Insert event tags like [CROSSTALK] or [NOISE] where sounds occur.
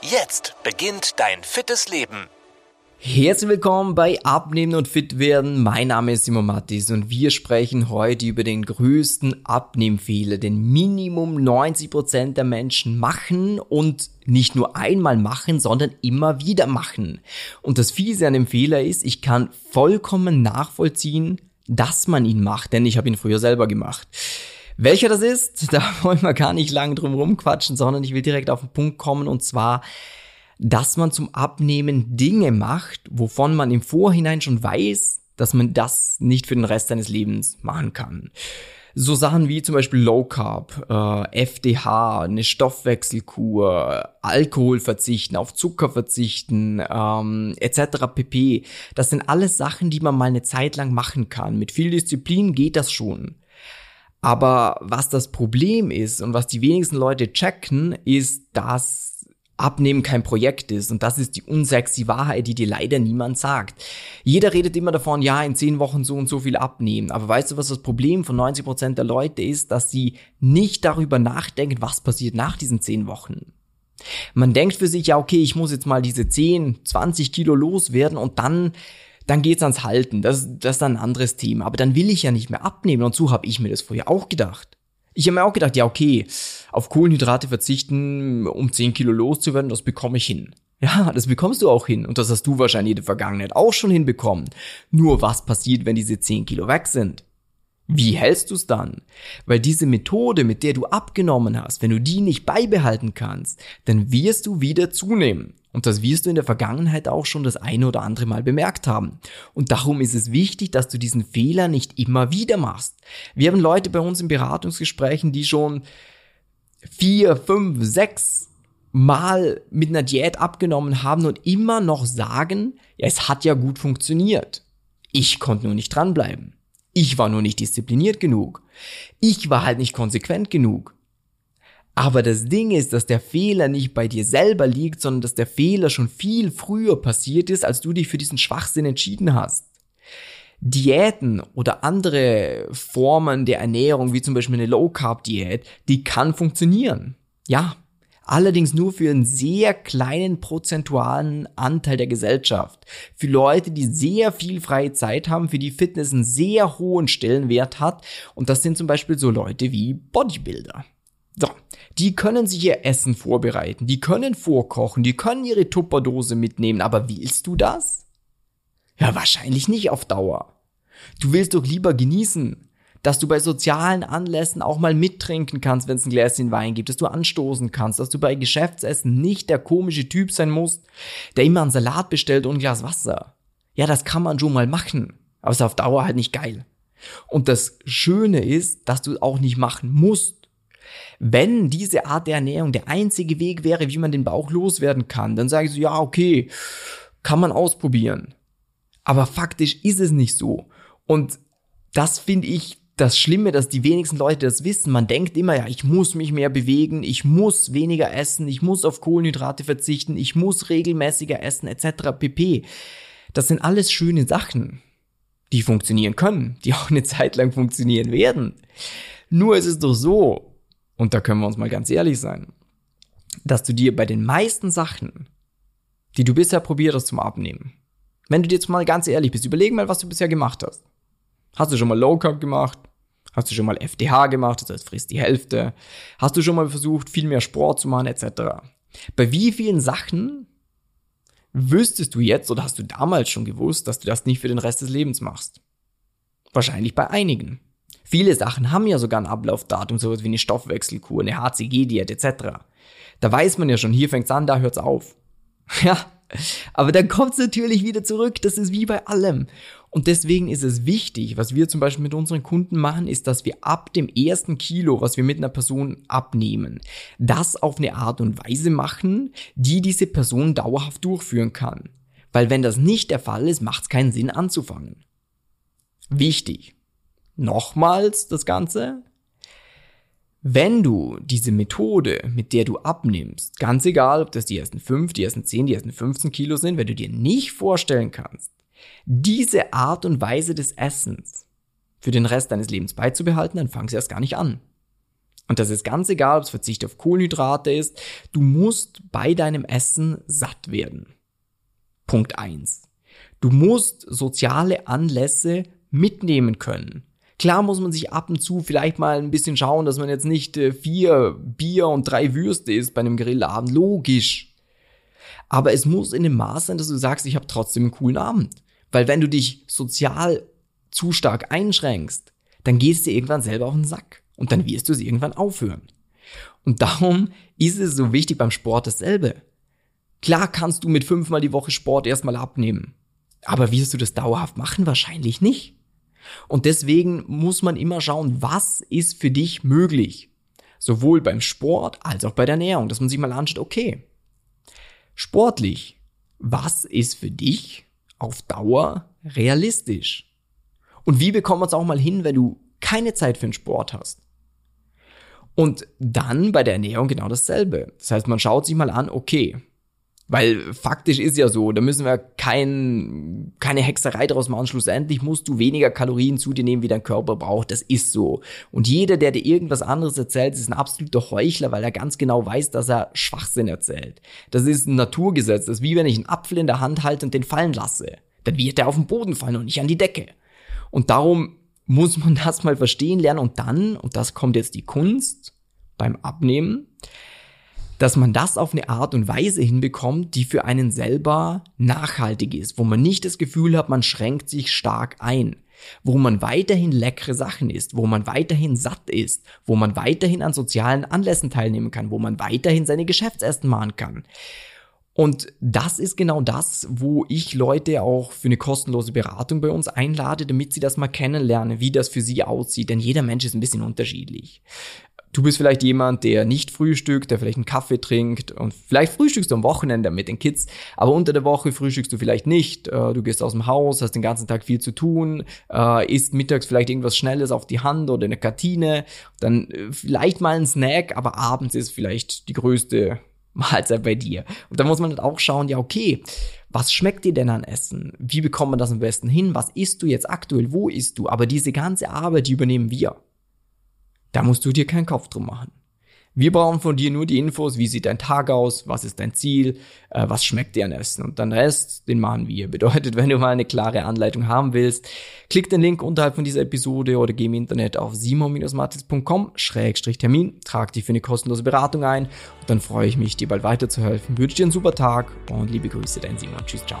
Jetzt beginnt dein fittes Leben. Herzlich willkommen bei Abnehmen und Fit werden. Mein Name ist Simon Mattis und wir sprechen heute über den größten Abnehmfehler, den Minimum 90% der Menschen machen und nicht nur einmal machen, sondern immer wieder machen. Und das Fiese an dem Fehler ist, ich kann vollkommen nachvollziehen, dass man ihn macht, denn ich habe ihn früher selber gemacht. Welcher das ist, [LAUGHS] da wollen wir gar nicht lange drum rumquatschen, sondern ich will direkt auf den Punkt kommen und zwar, dass man zum Abnehmen Dinge macht, wovon man im Vorhinein schon weiß, dass man das nicht für den Rest seines Lebens machen kann. So Sachen wie zum Beispiel Low Carb, äh, FDH, eine Stoffwechselkur, Alkohol verzichten, auf Zucker verzichten, ähm, etc. pp. Das sind alles Sachen, die man mal eine Zeit lang machen kann. Mit viel Disziplin geht das schon. Aber was das Problem ist und was die wenigsten Leute checken, ist, dass Abnehmen kein Projekt ist. Und das ist die unsexy Wahrheit, die dir leider niemand sagt. Jeder redet immer davon, ja, in zehn Wochen so und so viel abnehmen. Aber weißt du, was das Problem von 90 Prozent der Leute ist? Dass sie nicht darüber nachdenken, was passiert nach diesen zehn Wochen. Man denkt für sich, ja, okay, ich muss jetzt mal diese 10, 20 Kilo loswerden und dann dann geht's ans Halten. Das, das ist dann ein anderes Thema. Aber dann will ich ja nicht mehr abnehmen. Und so habe ich mir das vorher auch gedacht. Ich habe mir auch gedacht, ja, okay, auf Kohlenhydrate verzichten, um 10 Kilo loszuwerden, das bekomme ich hin. Ja, das bekommst du auch hin. Und das hast du wahrscheinlich in der Vergangenheit auch schon hinbekommen. Nur was passiert, wenn diese 10 Kilo weg sind? Wie hältst du es dann? Weil diese Methode, mit der du abgenommen hast, wenn du die nicht beibehalten kannst, dann wirst du wieder zunehmen. Und das wirst du in der Vergangenheit auch schon das eine oder andere Mal bemerkt haben. Und darum ist es wichtig, dass du diesen Fehler nicht immer wieder machst. Wir haben Leute bei uns in Beratungsgesprächen, die schon vier, fünf, sechs Mal mit einer Diät abgenommen haben und immer noch sagen, ja, es hat ja gut funktioniert. Ich konnte nur nicht dranbleiben. Ich war nur nicht diszipliniert genug. Ich war halt nicht konsequent genug. Aber das Ding ist, dass der Fehler nicht bei dir selber liegt, sondern dass der Fehler schon viel früher passiert ist, als du dich für diesen Schwachsinn entschieden hast. Diäten oder andere Formen der Ernährung, wie zum Beispiel eine Low Carb Diät, die kann funktionieren. Ja. Allerdings nur für einen sehr kleinen prozentualen Anteil der Gesellschaft. Für Leute, die sehr viel freie Zeit haben, für die Fitness einen sehr hohen Stellenwert hat. Und das sind zum Beispiel so Leute wie Bodybuilder. So, die können sich ihr Essen vorbereiten, die können vorkochen, die können ihre Tupperdose mitnehmen, aber willst du das? Ja, wahrscheinlich nicht auf Dauer. Du willst doch lieber genießen, dass du bei sozialen Anlässen auch mal mittrinken kannst, wenn es ein Gläschen Wein gibt, dass du anstoßen kannst, dass du bei Geschäftsessen nicht der komische Typ sein musst, der immer einen Salat bestellt und ein Glas Wasser. Ja, das kann man schon mal machen, aber es ist auf Dauer halt nicht geil. Und das Schöne ist, dass du auch nicht machen musst. Wenn diese Art der Ernährung der einzige Weg wäre, wie man den Bauch loswerden kann, dann sage ich so, ja, okay, kann man ausprobieren. Aber faktisch ist es nicht so. Und das finde ich das Schlimme, dass die wenigsten Leute das wissen. Man denkt immer, ja, ich muss mich mehr bewegen, ich muss weniger essen, ich muss auf Kohlenhydrate verzichten, ich muss regelmäßiger essen, etc. pp. Das sind alles schöne Sachen, die funktionieren können, die auch eine Zeit lang funktionieren werden. Nur ist es doch so, und da können wir uns mal ganz ehrlich sein, dass du dir bei den meisten Sachen, die du bisher probiert hast zum Abnehmen, wenn du dir jetzt mal ganz ehrlich bist, überlegen mal, was du bisher gemacht hast. Hast du schon mal Low Carb gemacht? Hast du schon mal FDH gemacht, das heißt frisst die Hälfte? Hast du schon mal versucht, viel mehr Sport zu machen, etc.? Bei wie vielen Sachen wüsstest du jetzt oder hast du damals schon gewusst, dass du das nicht für den Rest des Lebens machst? Wahrscheinlich bei einigen. Viele Sachen haben ja sogar ein Ablaufdatum, sowas wie eine Stoffwechselkur, eine HCG-Diät etc. Da weiß man ja schon, hier fängt's an, da hört's auf. [LAUGHS] Ja, Aber dann kommt es natürlich wieder zurück. Das ist wie bei allem. Und deswegen ist es wichtig, was wir zum Beispiel mit unseren Kunden machen, ist, dass wir ab dem ersten Kilo, was wir mit einer Person abnehmen, das auf eine Art und Weise machen, die diese Person dauerhaft durchführen kann. Weil wenn das nicht der Fall ist, macht es keinen Sinn anzufangen. Wichtig. Nochmals das Ganze. Wenn du diese Methode, mit der du abnimmst, ganz egal, ob das die ersten 5, die ersten 10, die ersten 15 Kilo sind, wenn du dir nicht vorstellen kannst, diese Art und Weise des Essens für den Rest deines Lebens beizubehalten, dann fang sie erst gar nicht an. Und das ist ganz egal, ob es Verzicht auf Kohlenhydrate ist. Du musst bei deinem Essen satt werden. Punkt eins. Du musst soziale Anlässe mitnehmen können. Klar muss man sich ab und zu vielleicht mal ein bisschen schauen, dass man jetzt nicht äh, vier Bier und drei Würste isst bei einem Grillabend. Logisch. Aber es muss in dem Maß sein, dass du sagst, ich habe trotzdem einen coolen Abend. Weil wenn du dich sozial zu stark einschränkst, dann gehst du irgendwann selber auf den Sack. Und dann wirst du es irgendwann aufhören. Und darum ist es so wichtig beim Sport dasselbe. Klar kannst du mit fünfmal die Woche Sport erstmal abnehmen. Aber wirst du das dauerhaft machen? Wahrscheinlich nicht. Und deswegen muss man immer schauen, was ist für dich möglich. Sowohl beim Sport als auch bei der Ernährung, dass man sich mal anschaut, okay, sportlich, was ist für dich auf Dauer realistisch? Und wie bekommt man es auch mal hin, wenn du keine Zeit für den Sport hast? Und dann bei der Ernährung genau dasselbe. Das heißt, man schaut sich mal an, okay, weil faktisch ist ja so, da müssen wir kein, keine Hexerei draus machen. Schlussendlich musst du weniger Kalorien zu dir nehmen, wie dein Körper braucht. Das ist so. Und jeder, der dir irgendwas anderes erzählt, ist ein absoluter Heuchler, weil er ganz genau weiß, dass er Schwachsinn erzählt. Das ist ein Naturgesetz. Das ist wie wenn ich einen Apfel in der Hand halte und den fallen lasse. Dann wird er auf den Boden fallen und nicht an die Decke. Und darum muss man [LAUGHS] das mal verstehen lernen und dann, und das kommt jetzt die Kunst beim Abnehmen, dass man das auf eine Art und Weise hinbekommt, die für einen selber nachhaltig ist, wo man nicht das Gefühl hat, man schränkt sich stark ein, wo man weiterhin leckere Sachen isst, wo man weiterhin satt ist, wo man weiterhin an sozialen Anlässen teilnehmen kann, wo man weiterhin seine Geschäftsessen machen kann. Und das ist genau das, wo ich Leute auch für eine kostenlose Beratung bei uns einlade, damit sie das mal kennenlernen, wie das für sie aussieht. Denn jeder Mensch ist ein bisschen unterschiedlich. Du bist vielleicht jemand, der nicht frühstückt, der vielleicht einen Kaffee trinkt und vielleicht frühstückst du am Wochenende mit den Kids, aber unter der Woche frühstückst du vielleicht nicht. Äh, du gehst aus dem Haus, hast den ganzen Tag viel zu tun, äh, isst mittags vielleicht irgendwas Schnelles auf die Hand oder eine Kartine, dann äh, vielleicht mal ein Snack, aber abends ist vielleicht die größte [LAUGHS] Mahlzeit bei dir. Und da muss man halt auch schauen, ja okay, was schmeckt dir denn an Essen? Wie bekommt man das am besten hin? Was isst du jetzt aktuell? Wo isst du? Aber diese ganze Arbeit, die übernehmen wir. Da musst du dir keinen Kopf drum machen. Wir brauchen von dir nur die Infos, wie sieht dein Tag aus, was ist dein Ziel, äh, was schmeckt dir an Essen und dann Rest, den machen wir. [LAUGHS] Bedeutet, wenn du mal eine klare Anleitung haben willst, klick den Link unterhalb von dieser Episode oder geh im Internet auf simon-matis.com-termin, trag dich für eine kostenlose Beratung ein und dann freue ich mich, dir bald weiterzuhelfen. Wünsche dir einen super Tag und liebe Grüße, dein Simon. Tschüss, ciao.